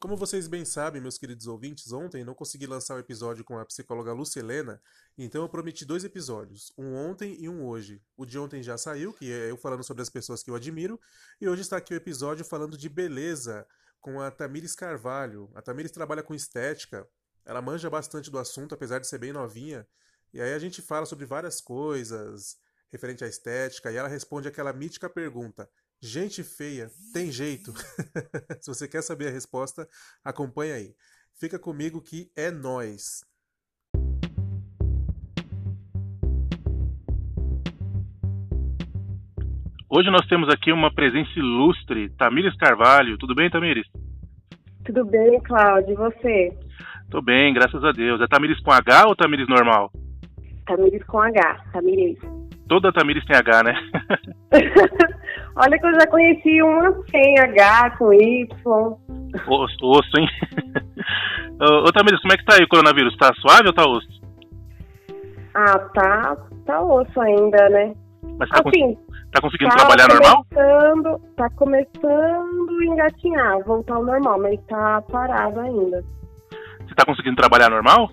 Como vocês bem sabem, meus queridos ouvintes, ontem não consegui lançar o episódio com a psicóloga Lucilena, então eu prometi dois episódios, um ontem e um hoje. O de ontem já saiu, que é eu falando sobre as pessoas que eu admiro, e hoje está aqui o episódio falando de beleza com a Tamires Carvalho. A Tamires trabalha com estética, ela manja bastante do assunto, apesar de ser bem novinha, e aí a gente fala sobre várias coisas referente à estética, e ela responde aquela mítica pergunta: Gente feia, tem jeito? Se você quer saber a resposta, acompanha aí. Fica comigo que é nós. Hoje nós temos aqui uma presença ilustre, Tamires Carvalho. Tudo bem, Tamires? Tudo bem, Cláudio. E você? Tô bem, graças a Deus. É Tamires com H ou Tamires normal? Tamires com H, Tamires. Toda Tamires tem H, né? Olha que eu já conheci uma sem H, com Y. Osso, osso hein? ô, ô Tamires, como é que tá aí o coronavírus? Tá suave ou tá osso? Ah, tá, tá osso ainda, né? Mas tá, assim, tá conseguindo tá trabalhar normal? Tá começando a engatinhar, voltar ao normal, mas tá parado ainda. Você tá conseguindo trabalhar normal?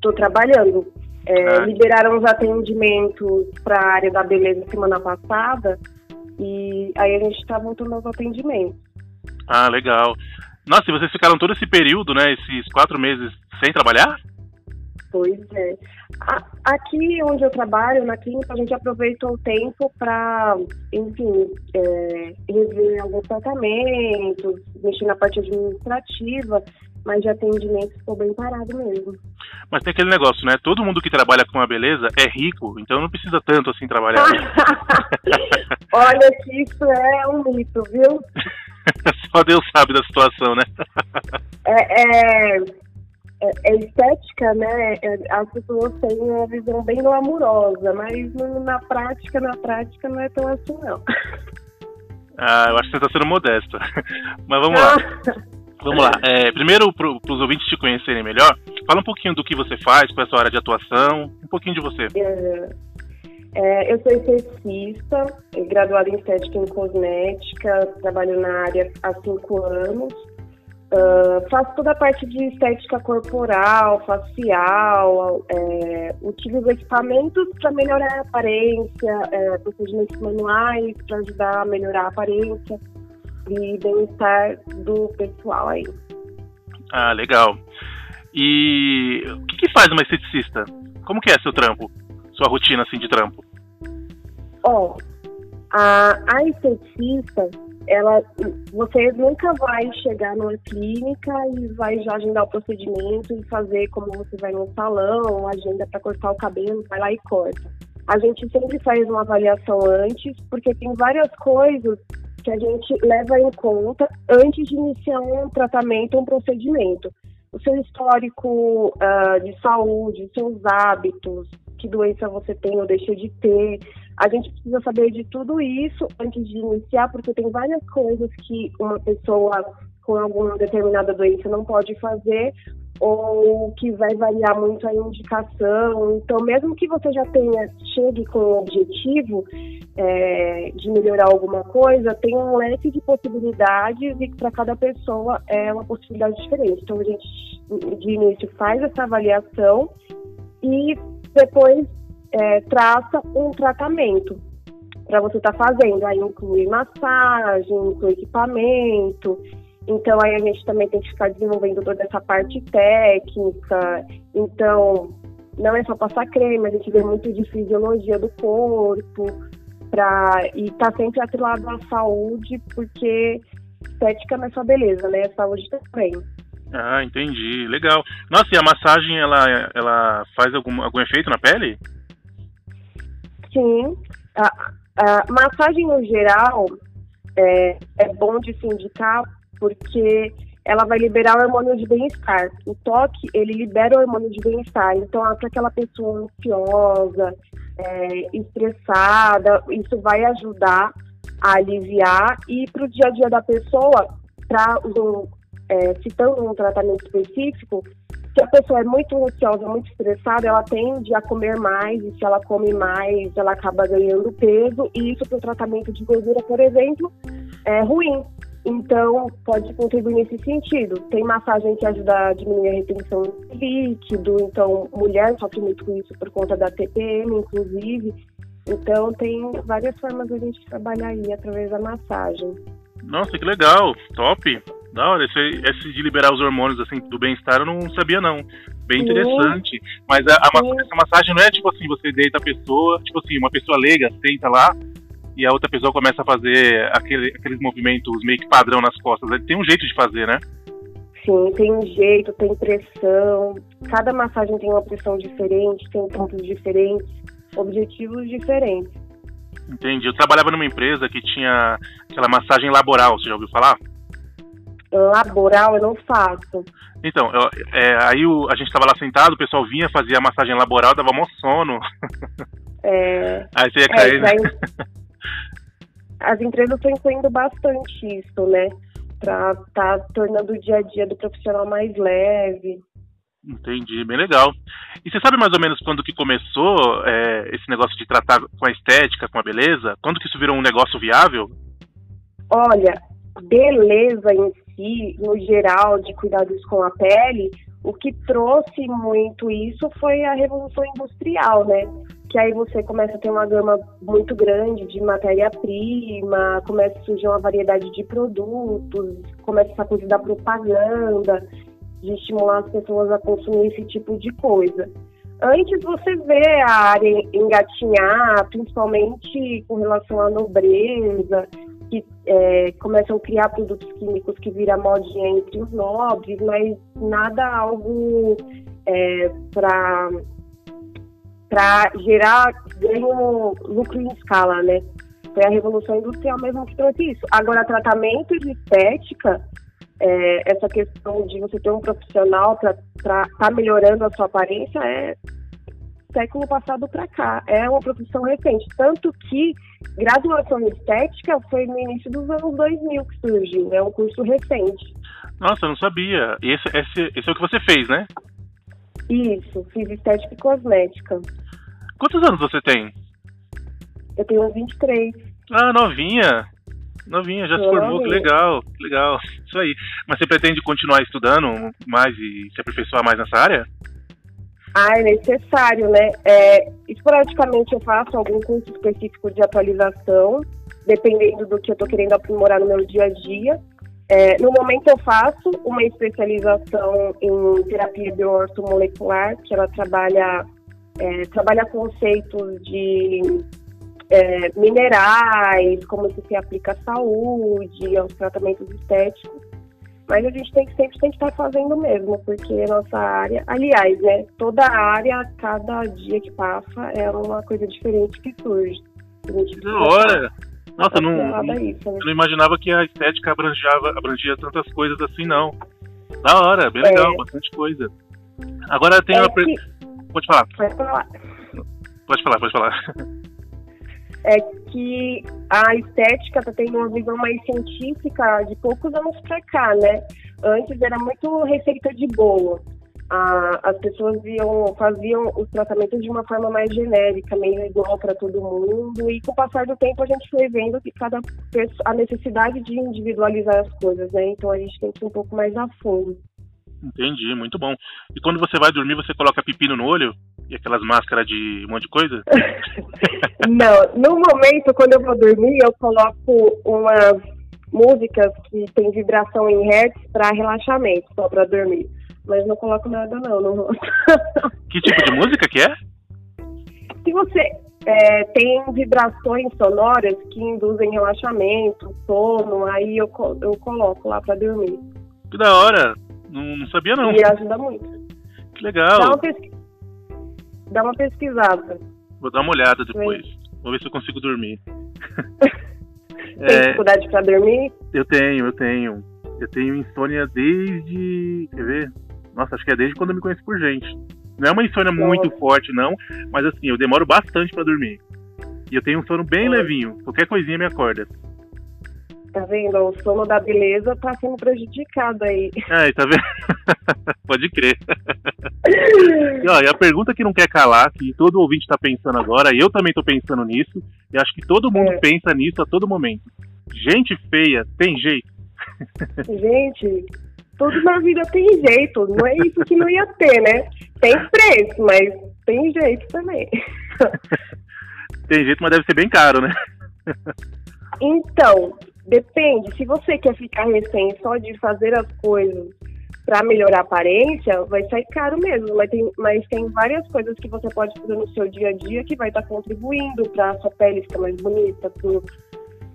Tô trabalhando. É, ah. Liberaram os atendimentos para a área da beleza semana passada e aí a gente está voltando aos atendimentos. Ah, legal. Nossa, e vocês ficaram todo esse período, né, esses quatro meses sem trabalhar? Pois é. Aqui onde eu trabalho, na clínica, a gente aproveitou o tempo para, enfim, é, rever alguns tratamentos, mexer na parte administrativa mas de atendimento ficou bem parado mesmo. Mas tem aquele negócio, né? Todo mundo que trabalha com a beleza é rico, então não precisa tanto assim trabalhar. Olha que isso é um mito, viu? Só Deus sabe da situação, né? é, é, é, é, estética, né? É, as pessoas têm uma visão bem glamurosa, mas na prática, na prática não é tão assim, não. Ah, eu acho que você está sendo modesta. Mas vamos lá. Vamos lá. É, primeiro, para os ouvintes te conhecerem melhor, fala um pouquinho do que você faz, a sua área de atuação, um pouquinho de você. É, é, eu sou esteticista, graduada em estética e cosmética, trabalho na área há cinco anos. Uh, faço toda a parte de estética corporal, facial, é, utilizo equipamentos para melhorar a aparência, é, procedimentos manuais para ajudar a melhorar a aparência e bem-estar do pessoal aí. Ah, legal. E o que, que, faz uma esteticista? Como que é seu trampo? Sua rotina assim de trampo? Ó, oh, a, a esteticista, ela, você nunca vai chegar numa clínica e vai já agendar o procedimento e fazer como você vai no salão, agenda para cortar o cabelo, vai lá e corta. A gente sempre faz uma avaliação antes, porque tem várias coisas que a gente leva em conta antes de iniciar um tratamento, um procedimento. O seu histórico uh, de saúde, seus hábitos, que doença você tem ou deixa de ter. A gente precisa saber de tudo isso antes de iniciar, porque tem várias coisas que uma pessoa com alguma determinada doença não pode fazer ou que vai variar muito a indicação. Então, mesmo que você já tenha, chegue com o objetivo é, de melhorar alguma coisa, tem um leque de possibilidades e para cada pessoa é uma possibilidade diferente. Então, a gente, de início, faz essa avaliação e depois é, traça um tratamento para você estar tá fazendo. Aí inclui massagem, inclui equipamento, então aí a gente também tem que ficar desenvolvendo toda essa parte técnica. Então, não é só passar creme, a gente vê muito de fisiologia do corpo, pra, e tá sempre atrelado à saúde, porque estética não é só beleza, né? É saúde também. Ah, entendi. Legal. Nossa, e a massagem, ela, ela faz algum, algum efeito na pele? Sim. A, a massagem, no geral, é, é bom de se indicar porque ela vai liberar o hormônio de bem-estar. O toque, ele libera o hormônio de bem-estar. Então, para aquela pessoa ansiosa, é, estressada, isso vai ajudar a aliviar e para o dia a dia da pessoa, para um, é, citando um tratamento específico, se a pessoa é muito ansiosa, muito estressada, ela tende a comer mais, e se ela come mais, ela acaba ganhando peso, e isso para o tratamento de gordura, por exemplo, é ruim. Então, pode contribuir nesse sentido. Tem massagem que ajuda a diminuir a retenção de líquido, então, mulher sofre muito com isso por conta da TPM, inclusive. Então, tem várias formas de a gente trabalhar aí através da massagem. Nossa, que legal, top. Da hora, esse, esse de liberar os hormônios assim do bem-estar eu não sabia não. Bem Sim. interessante. Mas a, a essa massagem não é tipo assim, você deita a pessoa, tipo assim, uma pessoa leiga senta lá e a outra pessoa começa a fazer aquele, aqueles movimentos meio que padrão nas costas. Tem um jeito de fazer, né? Sim, tem um jeito, tem pressão. Cada massagem tem uma pressão diferente, tem pontos diferentes, objetivos diferentes. Entendi. Eu trabalhava numa empresa que tinha aquela massagem laboral, você já ouviu falar? laboral eu não faço. Então, eu, é, aí o, a gente estava lá sentado, o pessoal vinha, fazia a massagem laboral, dava mó sono. É, aí você ia cair. É, as empresas estão incluindo bastante isso, né? Para estar tá tornando o dia a dia do profissional mais leve. Entendi, bem legal. E você sabe mais ou menos quando que começou é, esse negócio de tratar com a estética, com a beleza? Quando que isso virou um negócio viável? Olha, beleza em si, no geral, de cuidados com a pele, o que trouxe muito isso foi a revolução industrial, né? Que aí você começa a ter uma gama muito grande de matéria-prima, começa a surgir uma variedade de produtos, começa essa coisa da propaganda, de estimular as pessoas a consumir esse tipo de coisa. Antes você vê a área engatinhar, principalmente com relação à nobreza, que é, começam a criar produtos químicos que viram modinha entre os nobres, mas nada algo é, para para gerar ganho, lucro em escala, né? Foi a Revolução Industrial mesmo que trouxe isso. Agora, tratamento de estética, é, essa questão de você ter um profissional para estar tá melhorando a sua aparência é século passado para cá. É uma profissão recente. Tanto que graduação em estética foi no início dos anos 2000 que surgiu. É um curso recente. Nossa, eu não sabia. E esse, esse, esse é o que você fez, né? Isso, fiz estética e cosmética. Quantos anos você tem? Eu tenho 23. Ah, novinha. Novinha, já eu se formou, que legal, que legal. Isso aí. Mas você pretende continuar estudando mais e se aperfeiçoar mais nessa área? Ah, é necessário, né? É, esporadicamente eu faço algum curso específico de atualização, dependendo do que eu estou querendo aprimorar no meu dia a dia. É, no momento eu faço uma especialização em terapia bioortomolecular, que ela trabalha, é, trabalha conceitos de é, minerais, como isso se aplica à saúde, aos tratamentos estéticos. Mas a gente tem que sempre tem que estar fazendo mesmo, porque nossa área, aliás, né, toda área, cada dia que passa é uma coisa diferente que surge. Da hora! Nossa, não, não, isso, né? eu não imaginava que a estética abrangiava, abrangia tantas coisas assim, não. Da hora, bem legal, é. bastante coisa. Agora tem é uma. Que... Pode falar. Pode falar. Pode falar, pode falar. é que a estética está tendo uma visão mais científica de poucos anos para cá, né? Antes era muito receita de bolo. Ah, as pessoas iam, faziam os tratamentos de uma forma mais genérica, meio igual para todo mundo, e com o passar do tempo a gente foi vendo que cada pessoa, a necessidade de individualizar as coisas, né? Então a gente tem que ir um pouco mais a fundo. Entendi, muito bom. E quando você vai dormir, você coloca pepino no olho? E aquelas máscaras de um monte de coisa? Não, no momento, quando eu vou dormir, eu coloco umas músicas que tem vibração em hertz para relaxamento, só para dormir. Mas não coloco nada não no rosto. Que tipo de música que é? Se você é, tem vibrações sonoras que induzem relaxamento, sono, aí eu, eu coloco lá para dormir. Que da hora! Não, não sabia não. E ajuda muito. Que legal. Dá uma. Dá uma pesquisada. Vou dar uma olhada depois. Vou ver se eu consigo dormir. Tem é, dificuldade para dormir? Eu tenho, eu tenho. Eu tenho insônia desde. Quer ver? Nossa, acho que é desde quando eu me conheço por gente. Não é uma insônia Nossa. muito forte, não, mas assim, eu demoro bastante para dormir. E eu tenho um sono bem levinho. Qualquer coisinha me acorda. Tá vendo? O sono da beleza tá sendo prejudicado aí. É, tá vendo? Pode crer. e, ó, e a pergunta que não quer calar, que todo ouvinte tá pensando agora, e eu também tô pensando nisso, e acho que todo mundo É. pensa nisso a todo momento. Gente feia tem jeito? Gente, tudo na vida tem jeito. Não é isso que não ia ter, né? Tem preço, mas tem jeito também. Tem jeito, mas deve ser bem caro, né? Então, depende. Se você quer ficar recém só de fazer as coisas para melhorar a aparência, vai sair caro mesmo. Mas tem, mas tem várias coisas que você pode fazer no seu dia a dia que vai estar contribuindo para sua pele ficar mais bonita,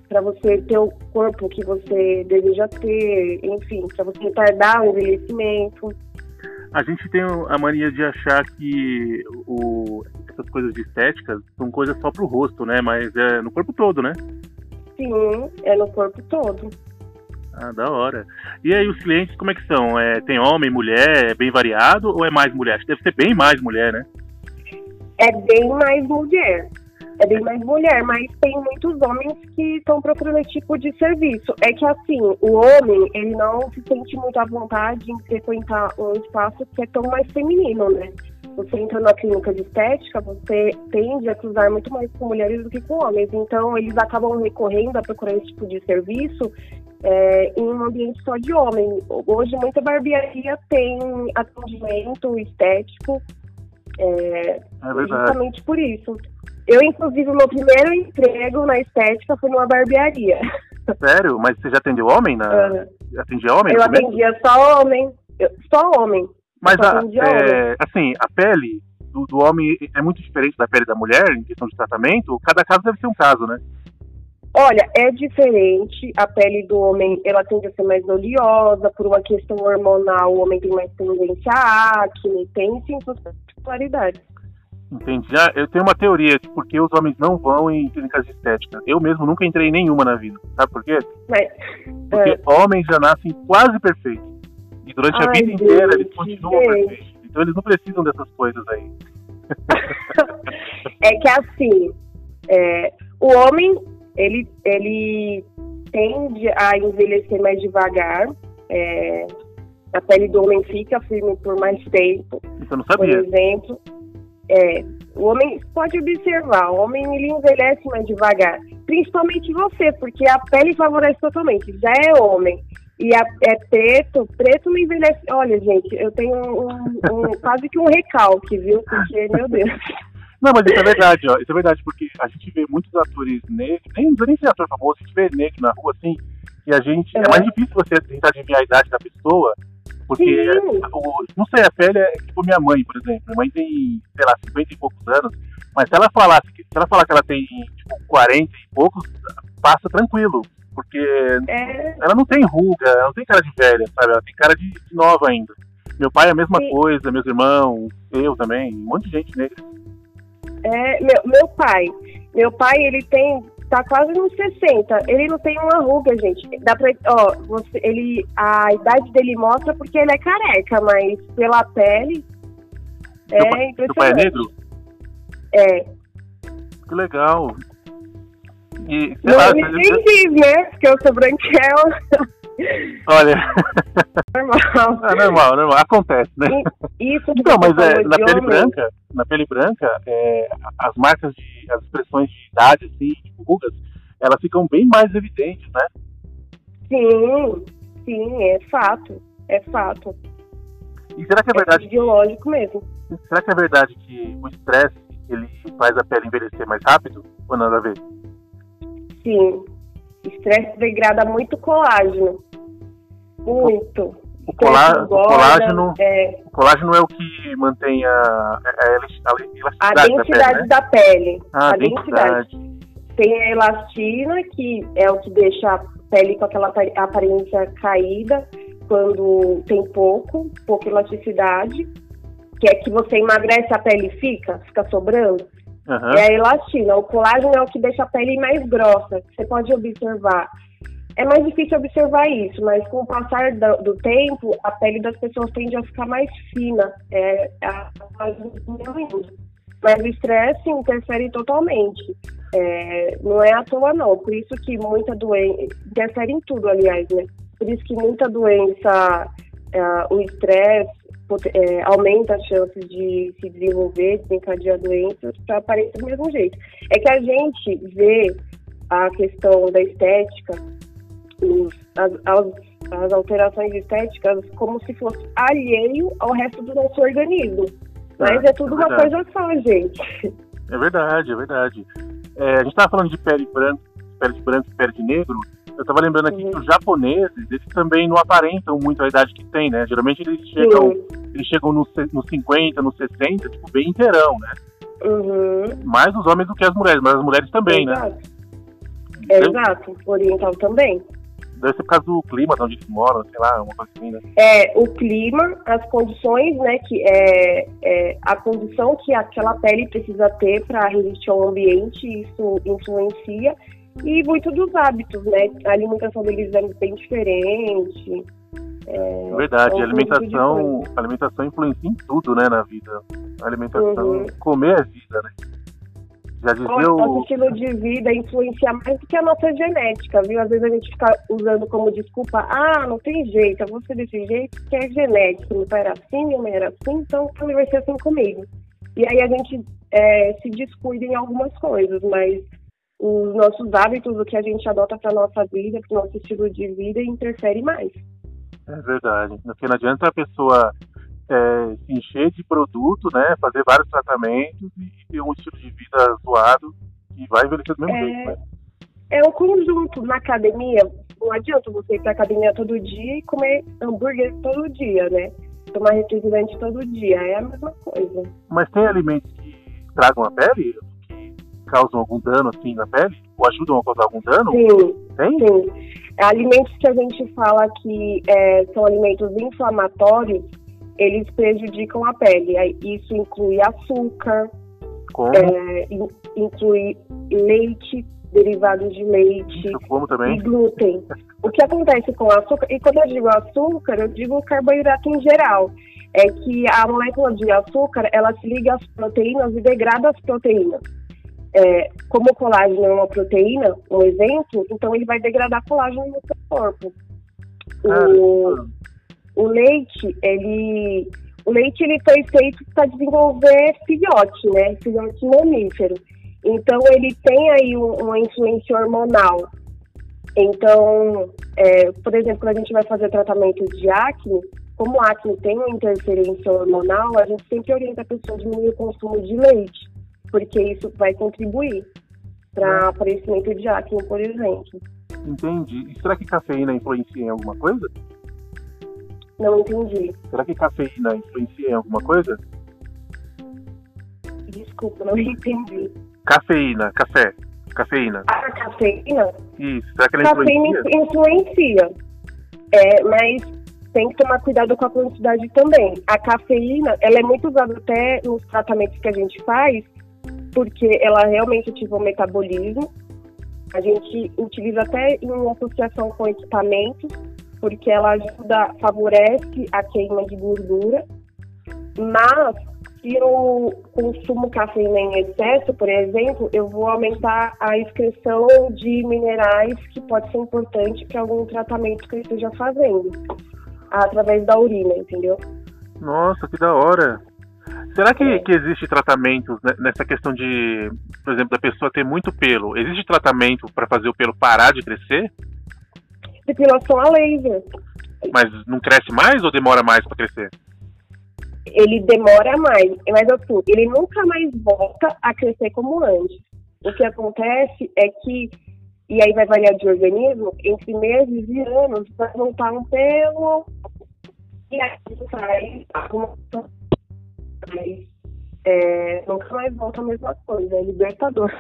para você ter o corpo que você deseja ter, enfim, para você retardar o envelhecimento. A gente tem a mania de achar que o, essas coisas de estética são coisas só pro rosto, né? Mas é no corpo todo, né? Sim, é no corpo todo. Ah, da hora. E aí, os clientes, como é que são? É, tem homem, mulher, é bem variado ou é mais mulher? Acho que deve ser bem mais mulher, né? é bem mais mulher. É bem mais mulher, mas tem muitos homens que estão procurando esse tipo de serviço. É que assim, o homem, ele não se sente muito à vontade em frequentar um espaço que é tão mais feminino, né? Você entra na clínica de estética, você tende a cruzar muito mais com mulheres do que com homens. Então, eles acabam recorrendo a procurar esse tipo de serviço é, em um ambiente só de homem. Hoje, muita barbearia tem atendimento estético é, É justamente por isso. Eu, inclusive, meu primeiro emprego na estética foi numa barbearia. Sério? Mas você já atendeu homem? Na... Ah, Atendia homem? eu atendia só homem. Eu- só homem. Mas, só a, é, assim, a pele do, do homem é muito diferente da pele da mulher em questão de tratamento? Cada caso deve ser um caso, né? Olha, é diferente. A pele do homem, ela tende a ser mais oleosa. Por uma questão hormonal, o homem tem mais tendência a acne. Tem, sim, suas particularidades. Entendi. Já, eu tenho uma teoria de por que os homens não vão em clínicas de estética. Eu mesmo nunca entrei em nenhuma na vida. Sabe por quê? Mas, Porque é, homens já nascem quase perfeitos. Durante a Ai, vida inteira eles continuam perfeitos. Então eles não precisam dessas coisas aí. é que assim, é, o homem, ele, ele tende a envelhecer mais devagar. é, a pele do homem fica firme por mais tempo. Isso eu não Por sabia. exemplo, é, o homem pode observar, o homem ele envelhece mais devagar, principalmente você, porque a pele favorece totalmente. Já é homem e a- é preto, preto não envelhece. Olha, gente, eu tenho um, um- quase que um recalque, viu? Porque, meu Deus. Não, mas isso é verdade, ó. Isso é verdade, porque a gente vê muitos atores negros, nem, nem ser ator famoso, a gente vê negro na rua assim, e a gente. É Uhum. mais difícil você tentar adivinhar a idade da pessoa, porque, Sim. o- não sei, a pele é tipo minha mãe, por exemplo. Minha mãe tem, sei lá, 50 e poucos anos, mas se ela falasse que, se ela falar que ela tem, tipo, 40 e poucos, passa tranquilo, porque É, ela não tem ruga, ela não tem cara de velha, sabe? Ela tem cara de, de nova ainda. Meu pai é a mesma Sim. coisa, meus irmãos, eu também, um monte de gente negra. é meu, meu pai. Meu pai, ele tem. Tá quase nos 60. Ele não tem uma ruga, gente. Dá pra. Ó, você, ele. A idade dele mostra porque ele é careca, mas pela pele. É pai- Seu pai é impressionante. negro? É. Que legal. E, Não, lá, né? Porque eu sou branquela, olha, normal. é normal, normal, acontece, né? Isso Não, mas é, na de pele homem, branca, na pele branca, é, as marcas de, as expressões de idade, assim, tipo rugas, elas ficam bem mais evidentes, né? Sim, sim, é fato. É fato. E será que é É verdade, biológico mesmo. será que é verdade que o estresse, ele faz a pele envelhecer mais rápido? Ou nada a ver? Sim. Estresse degrada muito colágeno. Muito. O, colá, Estresse o colágeno, É, o colágeno é o que mantém a, a, a elas- a a elasticidade da densidade pele, né? da pele. Ah, a a densidade. densidade. Tem a elastina, que é o que deixa a pele com aquela apa- aparência caída quando tem pouco, pouca elasticidade. Que é que você emagrece a pele e fica, fica sobrando. Aham. É a elastina. O colágeno é o que deixa a pele mais grossa. Você pode observar. É mais difícil observar isso, mas com o passar do, do tempo, a pele das pessoas tende a ficar mais fina. É, a, mas o estresse interfere totalmente. É, não é à toa não, por isso que muita doença, interfere em tudo, aliás, né? Por isso que muita doença, uh, o estresse é, aumenta as chances de se desenvolver, desencadear doenças para aparecer do mesmo jeito. É que a gente vê a questão da estética, os, as, as, as alterações estéticas como se fosse alheio ao resto do nosso organismo. Mas é, é tudo é uma coisa só, gente. É verdade, é verdade. É, a gente estava falando de pele branca, pele de branco e pele de negro. Eu estava lembrando aqui uhum. que os japoneses, eles também não aparentam muito a idade que tem, né? Geralmente eles chegam, eles chegam nos no 50, nos 60, tipo, bem inteirão, né? Uhum. Mais os homens do que as mulheres, mas as mulheres também, né? Exato. né? Exato, oriental também. Deve ser por causa do clima de onde eles moram, sei lá, uma coisa assim, né? É, o clima, as condições, né, que é, é a condição que aquela pele precisa ter para resistir ao ambiente, isso influencia. E muito dos hábitos, né? A alimentação deles é bem diferente. É, Verdade, é a alimentação, a alimentação influencia em tudo, né, na vida. A alimentação, uhum. comer é vida, né? Já dizia o nosso estilo de vida influencia mais do que a nossa genética, viu? Às vezes a gente fica usando como desculpa, ah, não tem jeito, eu vou ser desse jeito, que é genético, meu pai era assim, minha mãe era assim, então ele vai ser assim comigo. E aí a gente é, se descuida em algumas coisas, mas os nossos hábitos, o que a gente adota para nossa vida, para o nosso estilo de vida, interfere mais. É verdade. Porque não adianta a pessoa é, se encher de produto, né, fazer vários tratamentos e ter um estilo de vida zoado e vai envelhecer do mesmo é, jeito. Né? É um conjunto. Na academia, não adianta você ir para academia todo dia e comer hambúrguer todo dia, né? Tomar refrigerante todo dia. É a mesma coisa. Mas tem alimentos que tragam a pele? Causam algum dano assim na pele? Ou ajudam a causar algum dano? Sim. Tem? Sim. Alimentos que a gente fala que é, são alimentos inflamatórios eles prejudicam a pele. Isso inclui açúcar, é, inclui leite, derivados de leite e glúten. O que acontece com açúcar, e quando eu digo açúcar, eu digo carboidrato em geral, é que a molécula de açúcar, ela se liga às proteínas e degrada as proteínas. É, como o colágeno é uma proteína, um exemplo, então ele vai degradar colágeno no seu corpo. O, o leite, ele o leite ele foi feito para desenvolver filhote, né? Filhote mamífero. Então ele tem aí um, uma influência hormonal. Então, é, por exemplo, quando a gente vai fazer tratamento de acne, como a acne tem uma interferência hormonal, a gente sempre orienta a pessoa a diminuir o consumo de leite, porque isso vai contribuir para aparecimento de acne, por exemplo. Entendi. E será que cafeína influencia em alguma coisa? Não entendi. Será que cafeína influencia em alguma coisa? Desculpa, não entendi. Cafeína, café. Cafeína. Ah, cafeína? Isso. Será que ela cafeína influencia? influencia. É, mas tem que tomar cuidado com a quantidade também. A cafeína, ela é muito usada até nos tratamentos que a gente faz, porque ela realmente ativa o metabolismo. A gente utiliza até em associação com equipamentos porque ela ajuda, favorece a queima de gordura, mas se eu consumo cafeína em excesso, por exemplo, eu vou aumentar a excreção de minerais que pode ser importante para algum tratamento que eu esteja fazendo, através da urina, entendeu? Nossa, que da hora! Será que, que existe tratamento nessa questão de, por exemplo, da pessoa ter muito pelo? Existe tratamento para fazer o pelo parar de crescer? depilação a laser. Mas não cresce mais ou demora mais para crescer? Ele demora mais, mas assim, ele nunca mais volta a crescer como antes. O que acontece é que, e aí vai variar de organismo, entre meses e anos vai voltar um pelo e aí sai alguma é, nunca mais volta a mesma coisa, é libertador.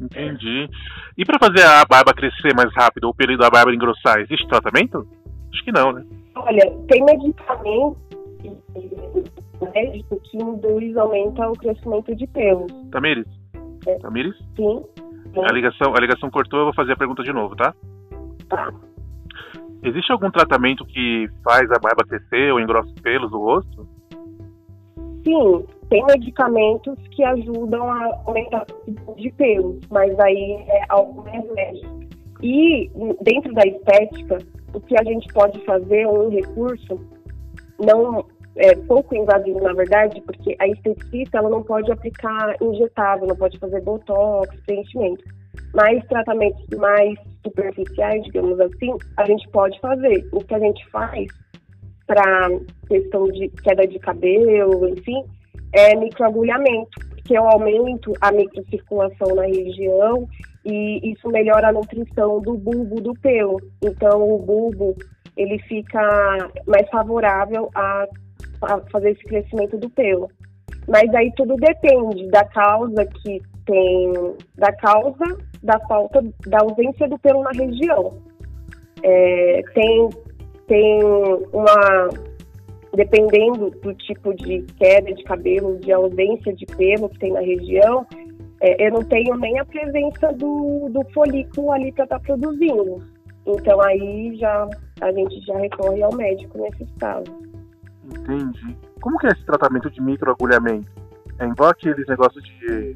Entendi. E para fazer a barba crescer mais rápido ou o período da barba engrossar, existe tratamento? Acho que não, né? Olha, tem medicamento médico que induz, aumenta o crescimento de pelos. Tamires? É. Tamires? Sim. A ligação, a ligação cortou, eu vou fazer a pergunta de novo, tá? Tá. Existe algum tratamento que faz a barba crescer ou engrossa os pelos do rosto? Sim, tem medicamentos que ajudam a aumentar o de pelo, mas aí é algo mais leve. E dentro da estética, o que a gente pode fazer, um recurso, não é pouco invasivo, na verdade, porque a esteticista ela não pode aplicar injetável, não pode fazer botox, preenchimento. Mas tratamentos mais superficiais, digamos assim, a gente pode fazer. O que a gente faz para questão de queda de cabelo, enfim, é microagulhamento, porque eu aumento a microcirculação na região e isso melhora a nutrição do bulbo do pelo. Então, o bulbo ele fica mais favorável a, a fazer esse crescimento do pelo. Mas aí tudo depende da causa que tem, da causa da falta, da ausência do pelo na região. É, tem, tem uma, dependendo do tipo de queda de cabelo, de ausência de pelo que tem na região, é, eu não tenho nem a presença do, do folículo ali para estar tá produzindo. Então aí já a gente já recorre ao médico nesses casos. Entendi. Como que é esse tratamento de microagulhamento? É igual aqueles negócios de.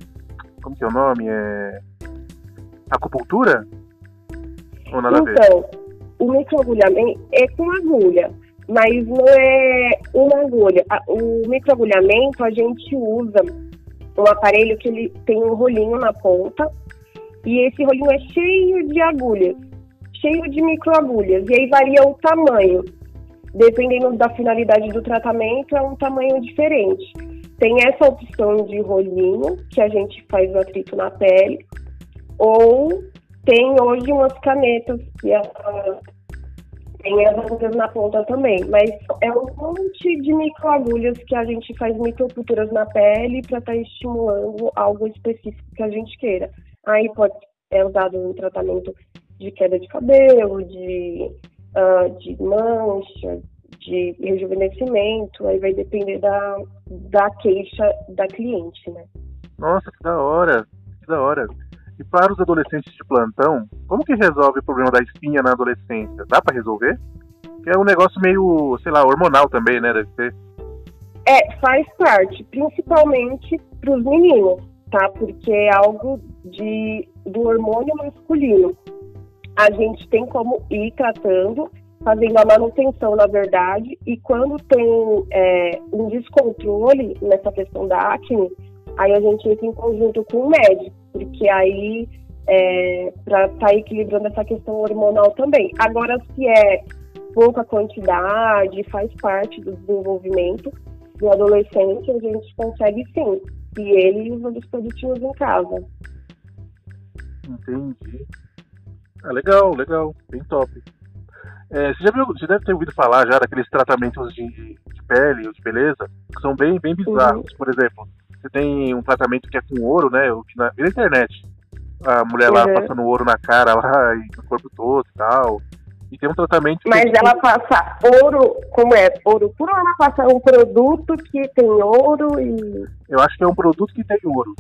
Como que é o nome? É. Acupuntura? Ou nada então, a ver? O microagulhamento é com agulha, mas não é uma agulha. O microagulhamento a gente usa um aparelho que ele tem um rolinho na ponta e esse rolinho é cheio de agulhas, cheio de microagulhas e aí varia o tamanho. Dependendo da finalidade do tratamento, é um tamanho diferente. Tem essa opção de rolinho, que a gente faz o atrito na pele, ou tem hoje umas canetas que tem as agulhas na ponta também, mas é um monte de microagulhas que a gente faz microculturas na pele para estar tá estimulando algo específico que a gente queira. Aí pode é usado no tratamento de queda de cabelo, de, uh, de mancha, de rejuvenescimento, aí vai depender da, da queixa da cliente, né? Nossa, que da hora, que da hora. E para os adolescentes de plantão, como que resolve o problema da espinha na adolescência? Dá para resolver? Que é um negócio meio, sei lá, hormonal também, né? Deve ser. É, faz parte, principalmente para os meninos, tá? Porque é algo de, do hormônio masculino. A gente tem como ir tratando, fazendo a manutenção, na verdade, e quando tem é, um descontrole nessa questão da acne, aí a gente entra em conjunto com o médico porque aí é, para estar tá equilibrando essa questão hormonal também. Agora, se é pouca quantidade, faz parte do desenvolvimento do adolescente, a gente consegue sim. E ele usa os produtinhos em casa. Entendi. Ah, legal, legal, bem top. É, você já viu, você deve ter ouvido falar já daqueles tratamentos de, de pele ou de beleza que são bem, bem bizarros. Uhum. Por exemplo, você tem um tratamento que é com ouro, né? Na, na internet. A mulher lá uhum. passando ouro na cara lá e no corpo todo e tal. E tem um tratamento. Mas ela passa ouro, como é? Ouro puro ou ela passa um produto que tem ouro e. Eu acho que é um produto que tem ouro.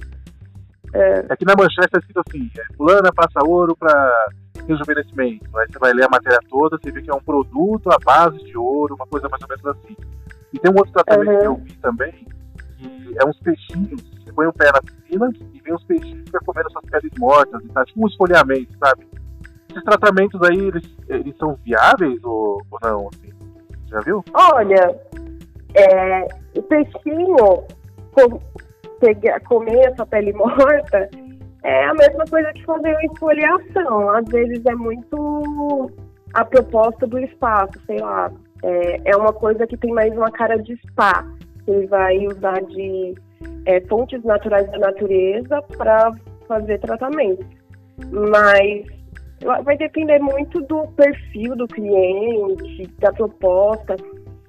É. Aqui na manchete está escrito assim: é, fulana passa ouro para rejuvenescimento. Aí você vai ler a matéria toda, você vê que é um produto à base de ouro, uma coisa mais ou menos assim. E tem um outro tratamento uhum. que eu vi também, que é uns peixinhos, você põe o pé na piscina e vem uns peixinhos que comendo suas peles mortas tá, tipo um esfoliamento, sabe? Esses tratamentos aí, eles, eles são viáveis ou, ou não, assim? Já viu? Olha, é, o peixinho com, pegar, comer essa pele morta é a mesma coisa que fazer uma esfoliação. Às vezes é muito a proposta do espaço, sei lá. É, é uma coisa que tem mais uma cara de spa você vai usar de é, fontes naturais da natureza para fazer tratamento. Mas vai depender muito do perfil do cliente, da proposta.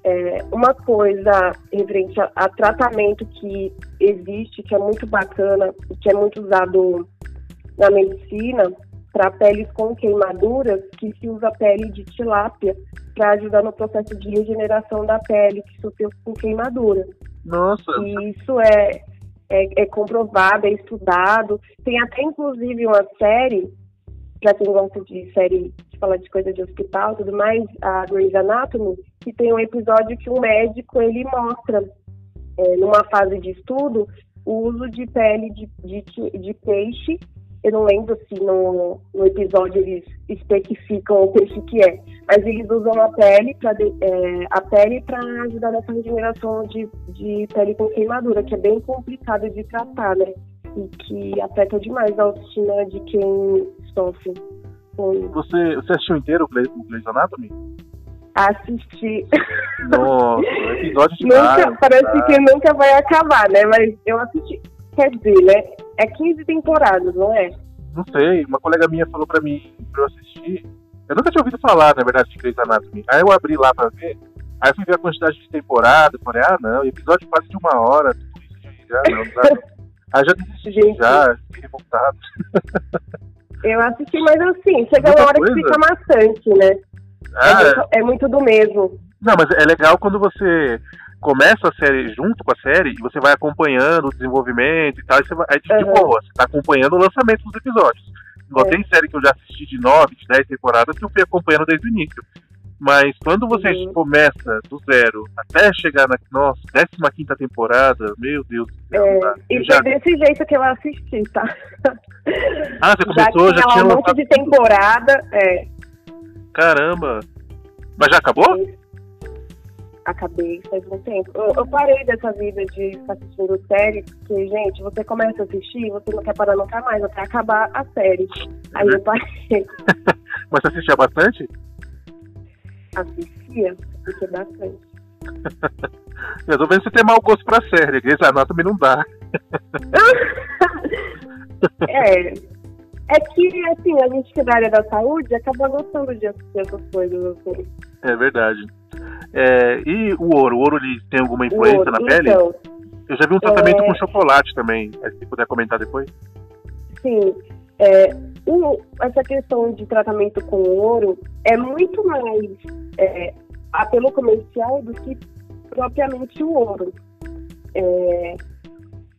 É, uma coisa referente a, a, tratamento que existe, que é muito bacana, que é muito usado na medicina, para peles com queimaduras, que se usa pele de tilápia para ajudar no processo de regeneração da pele que sofreu com queimadura. Nossa! E isso é, é, é comprovado, é estudado. Tem até inclusive uma série, para quem gosta de série de falar de coisa de hospital e tudo mais, a Grey's Anatomy, que tem um episódio que um médico ele mostra é, numa fase de estudo, o uso de pele de, de, de peixe. Eu não lembro se no, no episódio eles especificam o peixe que é, mas eles usam a pele para é, a pele para ajudar nessa regeneração de, de pele com queimadura, que é bem complicado de tratar, né? E que afeta demais a autoestima de quem sofre. Você, você assistiu inteiro o Grey's Anatomy? Assisti. Nossa, episódio de nunca, Parece cara. que nunca vai acabar, né? Mas eu assisti. Quer dizer, né? É 15 temporadas, não é? Não sei. Uma colega minha falou pra mim pra eu assistir. Eu nunca tinha ouvido falar, na verdade, de Grey's Anatomy. Aí eu abri lá pra ver. Aí eu fui ver a quantidade de temporadas. Falei, ah, não, episódio quase de uma hora. Tudo isso de. Já, não, não Aí já desisti, Gente. já, fiquei revoltado. Eu assisti, mas assim, chega uma hora coisa? que fica maçante, né? Ah, é, muito, é muito do mesmo. Não, mas é legal quando você começa a série junto com a série e você vai acompanhando o desenvolvimento e tal, e você vai, aí, de uhum. boa, você tá acompanhando o lançamento dos episódios. Igual é. tem série que eu já assisti de 9, de 10 temporadas que eu fui acompanhando desde o início. Mas quando você uhum. começa do zero até chegar na nossa 15 temporada, meu Deus do céu. É, e já... foi desse jeito que eu assisti, tá? Ah, você começou, já, já tinha um monte de temporada. É. Caramba! Mas já acabou? Acabei faz um tempo. Eu, eu, parei dessa vida de ficar assistindo série, porque, gente, você começa a assistir, você não quer parar nunca mais, até acabar a série. Aí eu parei. Mas você assistia bastante? assistia, assistia bastante. Eu tô vendo você tem mau gosto pra série, Grey's Anatomy não dá. é. É que, assim, a gente que é da área da saúde acaba gostando de assistir essas coisas, assim. É verdade. É, e o ouro? O ouro ele tem alguma influência ouro, na pele? Então, Eu já vi um tratamento é... com chocolate também. Se puder comentar depois. Sim. É, essa questão de tratamento com ouro é muito mais é, apelo comercial do que propriamente o ouro. É,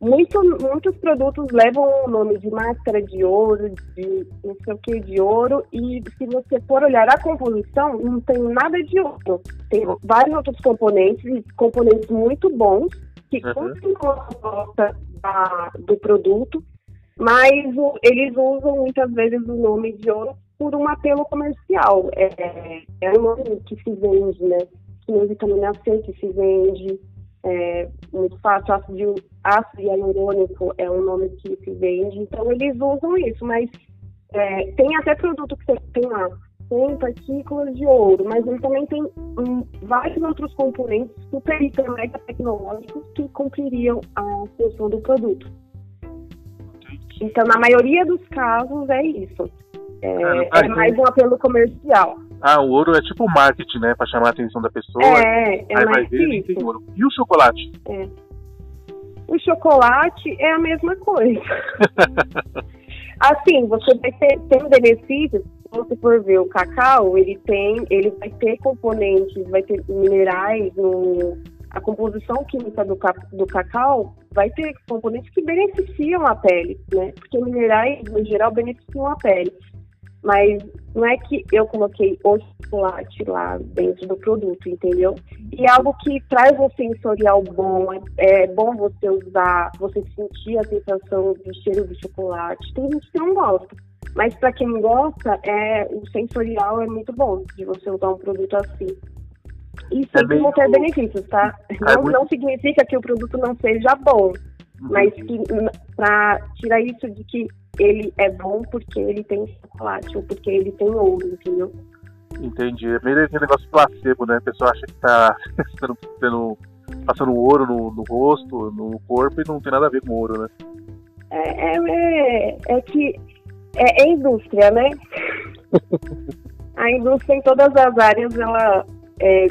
muito, muitos produtos levam o nome de máscara de ouro, de não sei o que de ouro, e se você for olhar a composição, não tem nada de ouro. Tem vários outros componentes, componentes muito bons, que uhum. continuam a volta da, do produto, mas o, eles usam muitas vezes o nome de ouro por um apelo comercial. É, é um nome que se vende, né? Que nem vitamina C que se vende, é, muito fácil, ácido, ácido hialurônico é um nome que se vende, então eles usam isso, mas é, tem até produto que você tem lá, tem partículas de ouro, mas ele também tem um, vários outros componentes super, hiper, mega tecnológicos que cumpririam a função do produto. Então, na maioria dos casos, é isso. É, é mais um apelo comercial. Ah, o ouro é tipo marketing, né? Pra chamar a atenção da pessoa. É, é mais ver, isso. ouro. E o chocolate? É. O chocolate é a mesma coisa. assim, você vai ter, ter um benefício, se você for ver o cacau, ele tem, ele vai ter componentes, vai ter minerais no, a composição química do, do cacau vai ter componentes que beneficiam a pele, né? Porque minerais, no geral, beneficiam a pele. Mas não é que eu coloquei o chocolate lá dentro do produto, entendeu? E é algo que traz um sensorial bom, é, é bom você usar, você sentir a sensação do cheiro do chocolate. Tem gente que não gosta. Mas para quem gosta, é, o sensorial é muito bom de você usar um produto assim. E sempre vão ter benefícios, tá? É não, muito... não significa que o produto não seja bom, uhum. mas para tirar isso de que ele é bom porque ele tem chocolate ou porque ele tem ouro, entendeu? Entendi. É meio aquele negócio placebo, né? A pessoa acha que tá tendo, passando ouro no, no, rosto, no corpo e não tem nada a ver com ouro, né? É, é, é, é que é, é indústria, né? a indústria em todas as áreas ela é,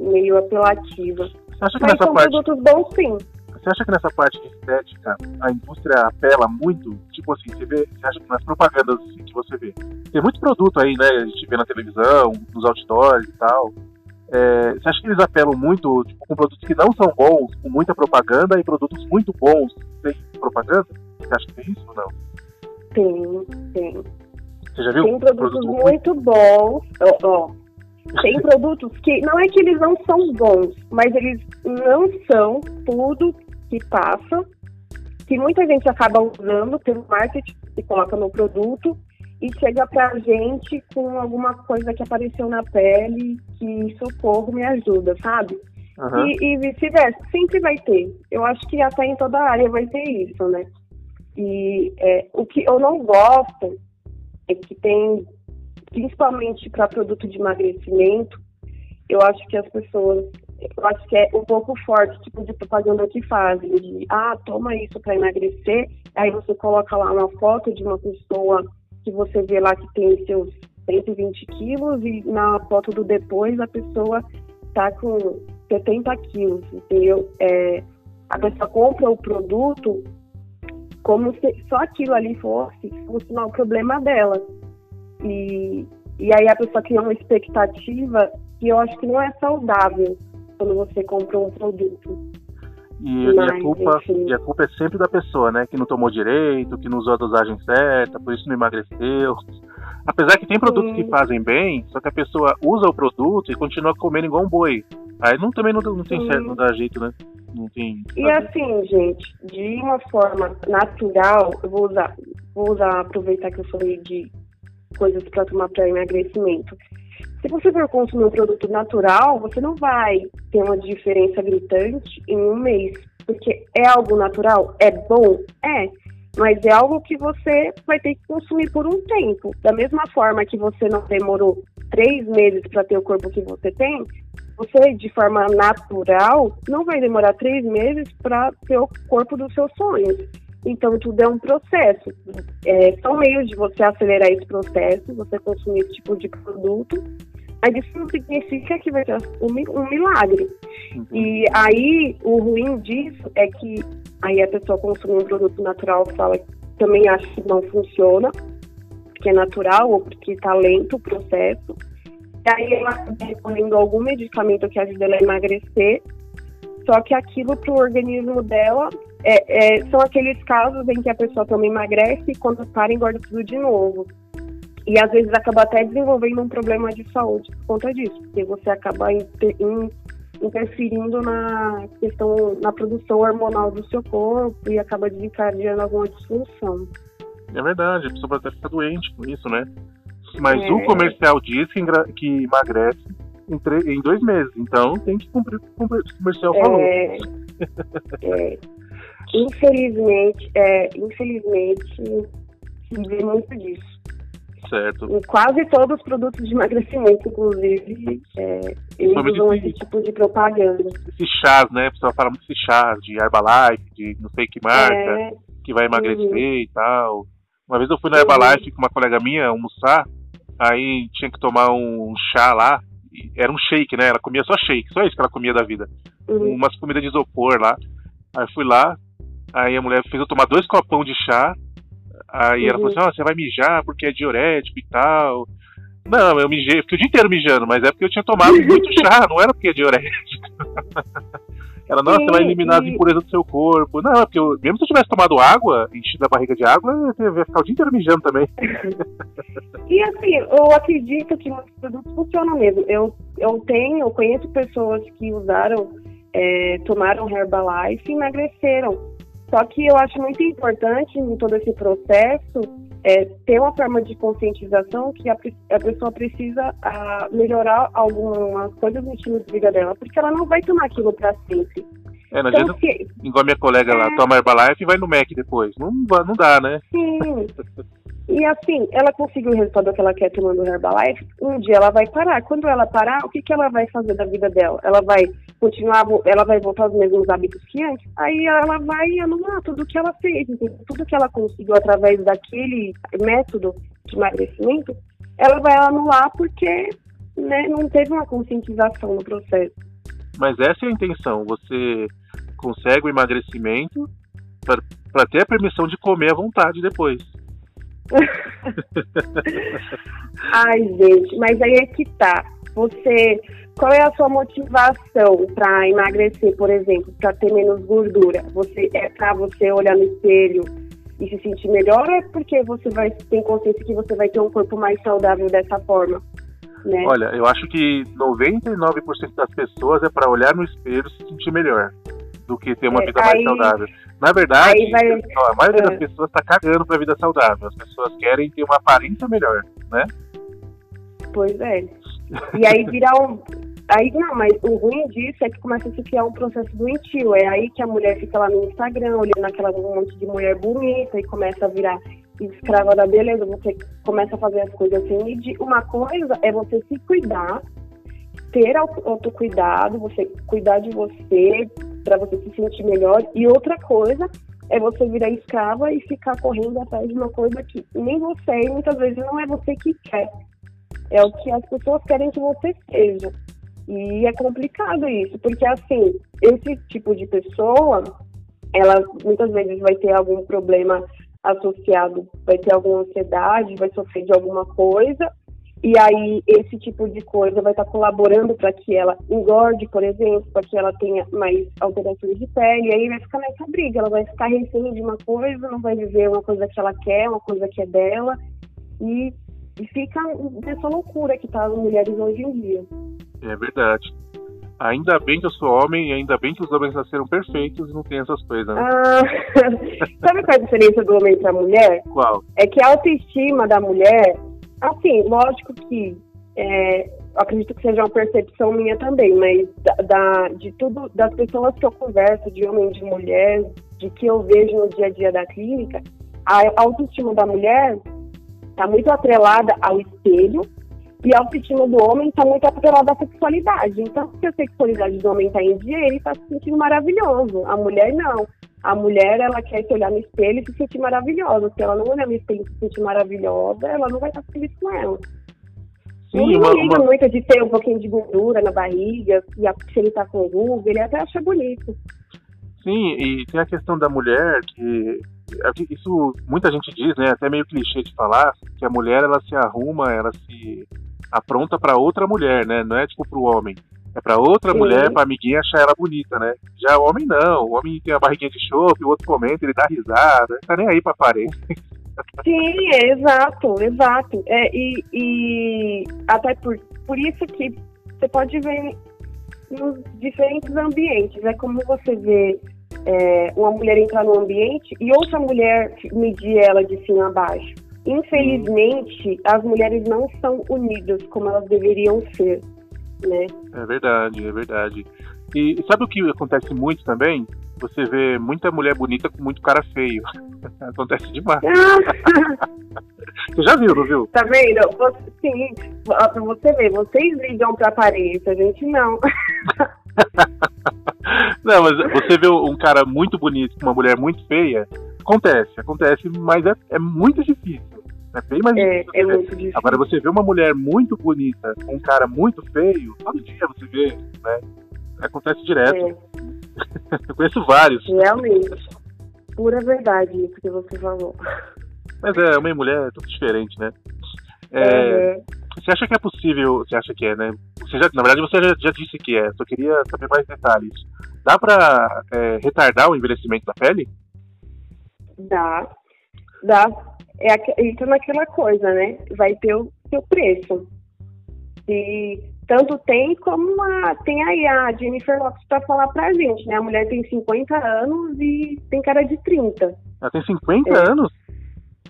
meio apelativa. Você acha que Mas nessa são parte... produtos bons, sim. Você acha que nessa parte de estética a indústria apela muito? Tipo assim, você vê, você acha que nas propagandas assim, que você vê, tem muito produto aí, né? A gente vê na televisão, nos outdoors e tal. É, você acha que eles apelam muito tipo, com produtos que não são bons, com muita propaganda, e produtos muito bons sem propaganda? Você acha que tem isso ou não? Tem, tem. Você já viu? Tem produtos muito, muito bons. Ó, ó, Tem produtos que não é que eles não são bons, mas eles não são tudo que passa, que muita gente acaba usando pelo marketing e coloca no produto e chega pra gente com alguma coisa que apareceu na pele, que socorro me ajuda, sabe? Uhum. E, e vice-versa, sempre vai ter. Eu acho que até em toda área vai ter isso, né? E é, o que eu não gosto é que tem, principalmente para produto de emagrecimento, eu acho que as pessoas, eu acho que é um pouco forte, tipo de propaganda que fazem, de ah, toma isso para emagrecer, aí você coloca lá uma foto de uma pessoa que você vê lá que tem seus 120 quilos e na foto do depois a pessoa tá com 70 quilos, entendeu? É, a pessoa compra o produto como se só aquilo ali fosse solucionar o problema dela. E, e aí a pessoa cria uma expectativa que eu acho que não é saudável quando você compra um produto. E, Mas, e, a culpa, e a culpa é sempre da pessoa, né? Que não tomou direito, que não usou a dosagem certa, por isso não emagreceu. Apesar que tem produtos Sim. que fazem bem, só que a pessoa usa o produto e continua comendo igual um boi. Aí não, também não, não tem certo, não dá jeito, né? Não tem. E assim, gente, de uma forma natural, eu vou usar, vou usar, aproveitar que eu falei de coisas para tomar para emagrecimento. Se você for consumir um produto natural, você não vai ter uma diferença gritante em um mês. Porque é algo natural? É bom? É. Mas é algo que você vai ter que consumir por um tempo. Da mesma forma que você não demorou três meses para ter o corpo que você tem, você, de forma natural, não vai demorar três meses para ter o corpo dos seus sonhos. Então, tudo é um processo. É, são meios de você acelerar esse processo, você consumir esse tipo de produto, mas isso não significa que vai ter um, um milagre. Uhum. E aí, o ruim disso é que aí a pessoa consome um produto natural fala também acha que não funciona, porque é natural ou porque está lento o processo. E aí ela está recorrendo algum medicamento que ajuda ela a emagrecer, só que aquilo para o organismo dela é, é, são aqueles casos em que a pessoa também emagrece e quando para engorda tudo de novo. E às vezes acaba até desenvolvendo um problema de saúde por conta disso, porque você acaba inter, in, interferindo na questão, na produção hormonal do seu corpo e acaba desencadeando alguma disfunção. É verdade, a pessoa pode até ficar doente com isso, né? Mas é. o comercial diz que, que emagrece em, em, dois meses. Então tem que cumprir o que o comercial falou. É, é. Infelizmente, é, infelizmente, se vê muito disso. Certo. Em quase todos os produtos de emagrecimento, inclusive, é, eles usam esse tipo de propaganda. Esses chás, né? A pessoa fala muito de chás, de Herbalife, de não sei que marca, é, que vai emagrecer uhum. e tal. Uma vez eu fui na Herbalife com uma colega minha almoçar, Aí tinha que tomar um chá lá. Era um shake, né? Ela comia só shake, só isso que ela comia da vida. Uhum. Umas comidas de isopor lá. Aí fui lá, aí a mulher fez eu tomar dois copão de chá. Aí uhum. ela falou assim: ah, você vai mijar porque é diurético e tal. Não, eu mijei, fiquei o dia inteiro mijando, mas é porque eu tinha tomado muito chá, não era porque é diurético. Ela, nossa, sim, vai eliminar sim. as impurezas do seu corpo. Não, é porque eu, mesmo se eu tivesse tomado água, enchido a barriga de água, eu ia ficar o dia inteiro mijando também. e assim, eu acredito que muitos produtos funcionam mesmo. Eu, eu tenho, eu conheço pessoas que usaram, é, tomaram Herbalife e emagreceram. Só que eu acho muito importante em todo esse processo é, ter uma forma de conscientização que a, a pessoa precisa a, melhorar algumas coisas no estilo de vida dela, porque ela não vai tomar aquilo para sempre. É, não então, adianta, igual minha colega é... lá, toma Herbalife e vai no Mac depois. Não, não dá, né? Sim. E assim, ela conseguiu o resultado que ela quer tomando Herbalife, um dia ela vai parar. Quando ela parar, o que, que ela vai fazer da vida dela? Ela vai continuar, ela vai voltar aos mesmos hábitos que antes? Aí ela vai anular tudo que ela fez, tudo que ela conseguiu através daquele método de emagrecimento, ela vai anular porque né, não teve uma conscientização no processo. Mas essa é a intenção, você consegue o emagrecimento para ter a permissão de comer à vontade depois. Ai, gente, mas aí é que tá. Você, qual é a sua motivação para emagrecer, por exemplo, para ter menos gordura? Você é para você olhar no espelho e se sentir melhor ou é porque você vai tem consciência que você vai ter um corpo mais saudável dessa forma? Né? Olha, eu acho que 99% das pessoas é para olhar no espelho e se sentir melhor do que ter uma É, vida mais aí- saudável. Na verdade, vai- a maioria é. das pessoas tá cagando pra vida saudável. As pessoas querem ter uma aparência melhor, né? Pois é. E aí virar um. Aí não, mas o ruim disso é que começa a se criar um processo doentio. É aí que a mulher fica lá no Instagram olhando aquela um monte de mulher bonita e começa a virar escrava da beleza. Você começa a fazer as coisas sem medir. Uma coisa é você se cuidar, ter auto- autocuidado, você cuidar de você para você se sentir melhor. E outra coisa é você virar escrava e ficar correndo atrás de uma coisa que nem você e muitas vezes não é você que quer. É o que as pessoas querem que você seja. E é complicado isso, porque assim, esse tipo de pessoa, ela muitas vezes vai ter algum problema associado, vai ter alguma ansiedade, vai sofrer de alguma coisa, e aí esse tipo de coisa vai estar colaborando para que ela engorde, por exemplo, para que ela tenha mais alterações de pele, e aí vai ficar nessa briga, ela vai ficar refém de uma coisa, não vai viver uma coisa que ela quer, uma coisa que é dela, e, e fica nessa loucura que tá as mulheres hoje em dia. É verdade. Ainda bem que eu sou homem e ainda bem que os homens nasceram perfeitos e não tem essas coisas, né? Ah, sabe qual é a diferença do homem para a mulher? Qual? É que a autoestima da mulher, assim, lógico que é, acredito que seja uma percepção minha também, mas da, da- de tudo, das pessoas que eu converso, de homem e de mulher, de que eu vejo no dia a dia da clínica, a autoestima da mulher está muito atrelada ao espelho e a autoestima do homem está muito atrelada à sexualidade. Então, se a sexualidade do homem está em dia, ele está se sentindo maravilhoso. A mulher não. A mulher, ela quer se olhar no espelho e se sentir maravilhosa. Se ela não olhar no espelho e se sentir maravilhosa, ela não vai estar feliz com ela. Sim, Ele não liga muito de ter um pouquinho de gordura na barriga, e se ele tá com ruga, ele até acha bonito. Sim, e tem a questão da mulher que isso muita gente diz, né, até meio clichê de falar, que a mulher ela se arruma, ela se apronta pra outra mulher, né? Não é tipo pro homem. É pra outra Sim. mulher, pra amiguinha achar ela bonita, né? Já o homem não. O homem tem a barriguinha de chope, o outro comenta, ele dá risada, tá nem aí pra aparência. Sim, é, exato, exato. É, e, e até por, por isso que você pode ver nos diferentes ambientes. É como você vê é, uma mulher entrar no ambiente e outra mulher medir ela de cima a baixo. Infelizmente, as mulheres não são unidas como elas deveriam ser, né? É verdade, é verdade. E sabe o que acontece muito também? Você vê muita mulher bonita com muito cara feio. acontece demais. Você já viu, não viu? tá vendo? Você, sim, pra você ver, vocês ligam pra aparência, a gente não. Não, mas você vê um cara muito bonito com uma mulher muito feia, acontece, acontece, mas é, é muito difícil. É bem mais É, difícil. é ver. muito difícil. Agora você vê uma mulher muito bonita com um cara muito feio, todo dia você vê, né? Acontece direto. É, Eu conheço vários. realmente. Pura verdade isso que você falou. Mas é, homem e mulher é tudo diferente, né? É, É, Você acha que é possível, você acha que é, né? Você já, na verdade você já, já disse que é, só queria saber mais detalhes. Dá pra é, retardar o envelhecimento da pele? dá. Dá. É, entra naquela coisa, né? Vai ter o seu preço. E tanto tem como a, tem aí a Jennifer Lopes pra falar pra gente, né? A mulher tem 50 anos e tem cara de 30. Ela tem 50 É. anos?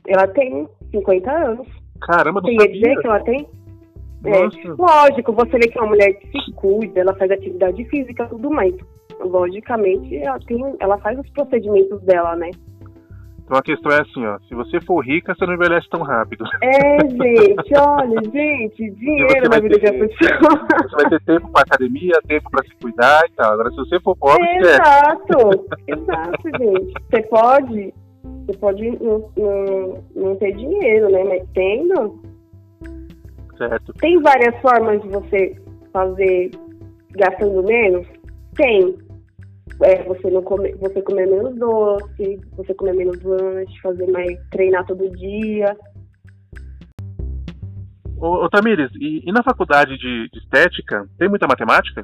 Ela tem 50 anos. Caramba, não Você ia dizer sabia. que ela tem? É, lógico, você vê que é uma mulher que se cuida, ela faz atividade física, tudo mais. Logicamente, ela, tem, ela faz os procedimentos dela, né? Então a questão é assim, ó, se você for rica, você não envelhece tão rápido. É, gente, olha, gente, dinheiro na vida de ter- uma pessoa. Você vai ter tempo pra academia, tempo pra se cuidar e tal. Agora se você for pobre, esquece. Exato, exato, gente. Você pode, você pode não, não, não ter dinheiro, né? Mas tendo, Certo. tem várias formas de você fazer gastando menos? Tem. É, você não comer, você comer menos doce, você comer menos lanche, fazer mais, treinar todo dia. Ô, ô Tamires, e, e na faculdade de, de estética, tem muita matemática?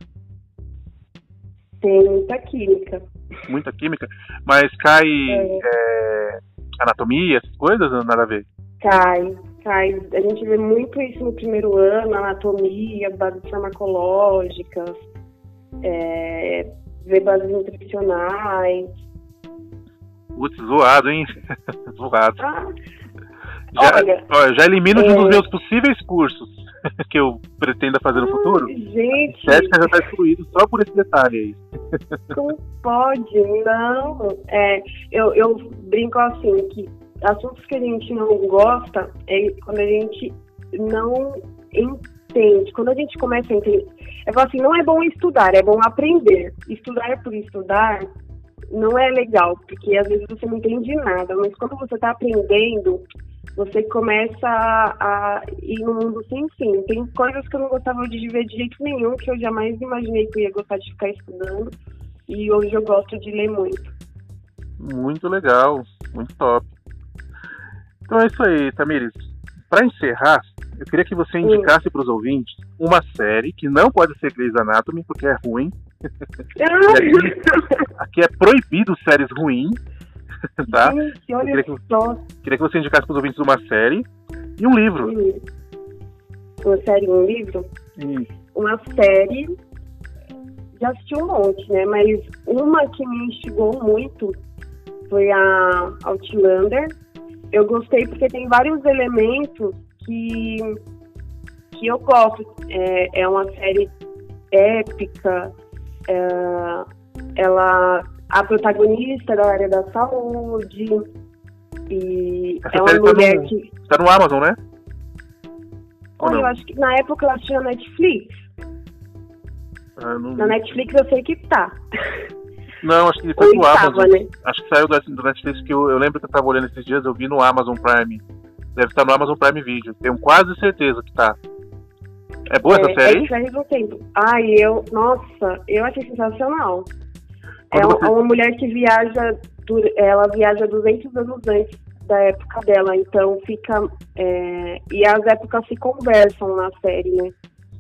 Tem muita química. Muita química? Mas cai É. é, anatomia, essas coisas? Nada a ver. Cai, Faz, a gente vê muito isso no primeiro ano, anatomia, bases farmacológicas, é, vê bases nutricionais. Putz, zoado, hein? zoado. Ah, já, olha, ó, já elimino de é- um dos meus possíveis cursos que eu pretendo fazer no futuro. gente, Estética já tá excluído só por esse detalhe aí. não pode, não. É, eu, eu brinco assim, que assuntos que a gente não gosta é quando a gente não entende. Quando a gente começa a entender. Eu falo assim, não é bom estudar, é bom aprender. Estudar por estudar não é legal, porque às vezes você não entende nada, mas quando você está aprendendo, você começa a ir no mundo sem fim. Tem coisas que eu não gostava de ver de jeito nenhum, que eu jamais imaginei que eu ia gostar de ficar estudando, e hoje eu gosto de ler muito. Muito legal, muito top. Então é isso aí, Tamires. Para encerrar, eu queria que você indicasse para os ouvintes uma série que não pode ser Grey's Anatomy, porque é ruim. Aqui é proibido séries ruins, tá? Gente, olha queria que- só. Queria que você indicasse para os ouvintes uma série e um livro. Uma série, um livro? Uma série, já assisti um monte, né? Mas uma que me instigou muito foi a Outlander. Eu gostei porque tem vários elementos que, que eu gosto. É, é uma série épica. é, ela, a protagonista da área da saúde. E Essa é uma série tá mulher no- que. Tá no Amazon, né? Olha, eu acho que na época eu assistia na Netflix. Ah, não, Na Netflix eu sei que tá. não, acho que foi pro estava, Amazon. né? Acho que saiu do, Netflix que eu, eu lembro que eu tava olhando esses dias, eu vi no Amazon Prime. Deve estar no Amazon Prime Video. Tenho quase certeza que tá. É boa essa é, série? é. Ai, eu, nossa, eu achei sensacional. É Quando um- você- uma mulher que viaja, ela viaja 200 anos antes da época dela, então fica, é, e as épocas se conversam na série, né?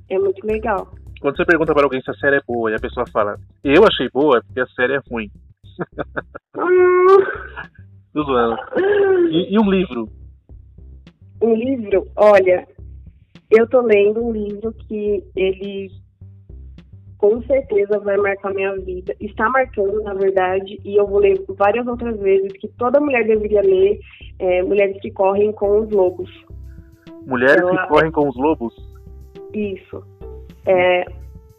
É muito legal. Quando você pergunta para alguém se a série é boa e a pessoa fala, eu achei boa é porque a série é ruim. Zoando. E, e um livro? Um livro, olha, eu tô lendo um livro que ele com certeza vai marcar minha vida. Está marcando, na verdade, e eu vou ler várias outras vezes que toda mulher deveria ler, é, Mulheres que Correm com os Lobos. Mulheres Ela- que correm com os lobos? Isso. É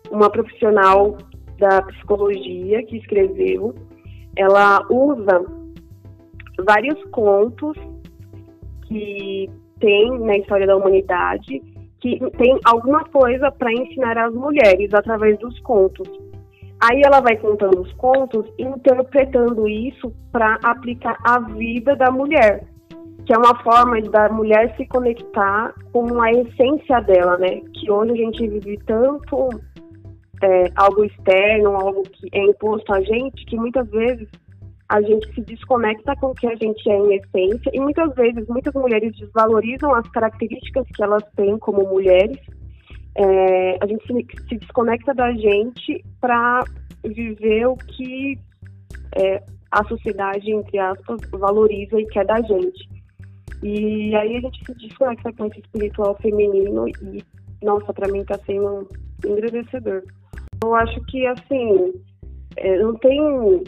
uma profissional da psicologia que escreveu. Ela usa vários contos que tem na história da humanidade que tem alguma coisa para ensinar às mulheres através dos contos. Aí ela vai contando os contos interpretando isso para aplicar à vida da mulher, que é uma forma da mulher se conectar com a essência dela, né? Que hoje a gente vive tanto é, algo externo, algo que é imposto a gente, que muitas vezes a gente se desconecta com o que a gente é em essência e muitas vezes muitas mulheres desvalorizam as características que elas têm como mulheres. É, a gente se, se desconecta da gente para viver o que é, a sociedade, entre aspas, valoriza e quer da gente. E aí a gente se desconecta com esse espiritual feminino e, nossa, para mim tá sendo engrandecedor. Eu acho que, assim, é, não tem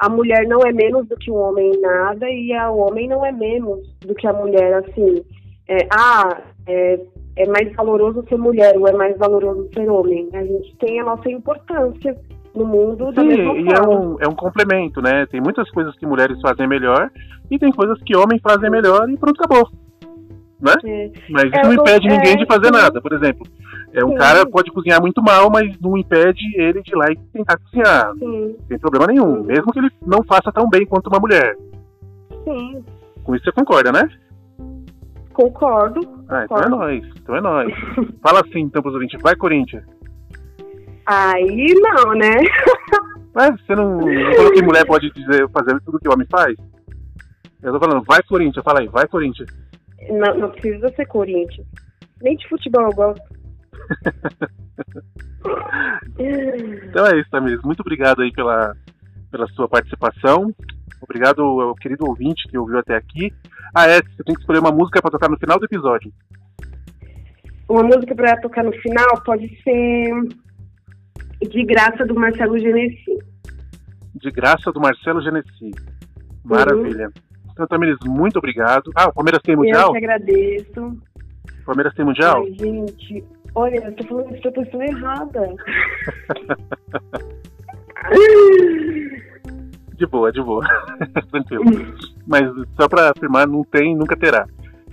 a mulher não é menos do que o homem em nada e a- o homem não é menos do que a mulher, assim. É, ah, é, é mais valoroso ser mulher ou é mais valoroso ser homem. A gente tem a nossa importância no mundo da Sim, e é um, é um complemento, né? Tem muitas coisas que mulheres fazem melhor e tem coisas que homens fazem melhor e pronto, acabou. Né? É, Mas isso É, não impede ninguém é, de fazer sim. nada. Por exemplo, é, um Sim. cara pode cozinhar muito mal, mas não impede ele de ir lá e tentar cozinhar. sim, tem problema nenhum. Mesmo que ele não faça tão bem quanto uma mulher. sim, Com isso você concorda, né? concordo. Ah, então é Concordo. nóis. Então é nóis. Fala assim então pros ouvintes. Vai, Corinthians. Aí não, né? Mas você não, não falou que mulher pode dizer, fazer tudo que o homem faz? Eu tô falando, vai, Corinthians. Fala aí, vai, Corinthians. Não, não precisa ser Corinthians. Nem de futebol eu gosto. Então é isso, Tamires. Muito obrigado aí pela, pela sua participação. Obrigado ao querido ouvinte que ouviu até aqui. Ah, é, você tem que escolher uma música para tocar no final do episódio. Uma música para tocar no final pode ser De Graça do Marcelo Genesi. De Graça do Marcelo Genesi. Maravilha. Uhum. Então, Tamiris, muito obrigado. Ah, o Palmeiras tem Mundial? Eu que agradeço. O Palmeiras tem Mundial? Ai, gente, olha, eu tô falando isso pra pessoa errada. de boa, de boa. Tranquilo. Mas só para afirmar, não tem, nunca terá.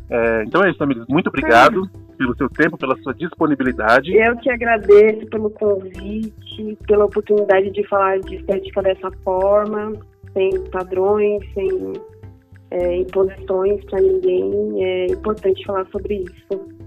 É, então é isso, Tamiris. Muito obrigado pelo seu tempo, pela sua disponibilidade. Eu que agradeço pelo convite, pela oportunidade de falar de estética dessa forma, sem padrões, sem é, imposições para ninguém. É importante falar sobre isso.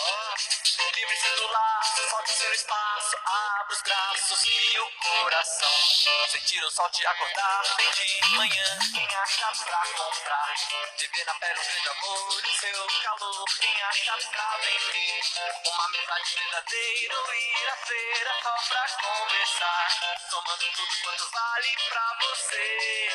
Sentir o sol te acordar bem de manhã. Quem acha pra comprar? Viver na pele um grande amor e seu calor. Quem acha pra vender? Uma mesa de verdadeiro ir à feira só pra conversar. Tomando tudo quanto vale pra você.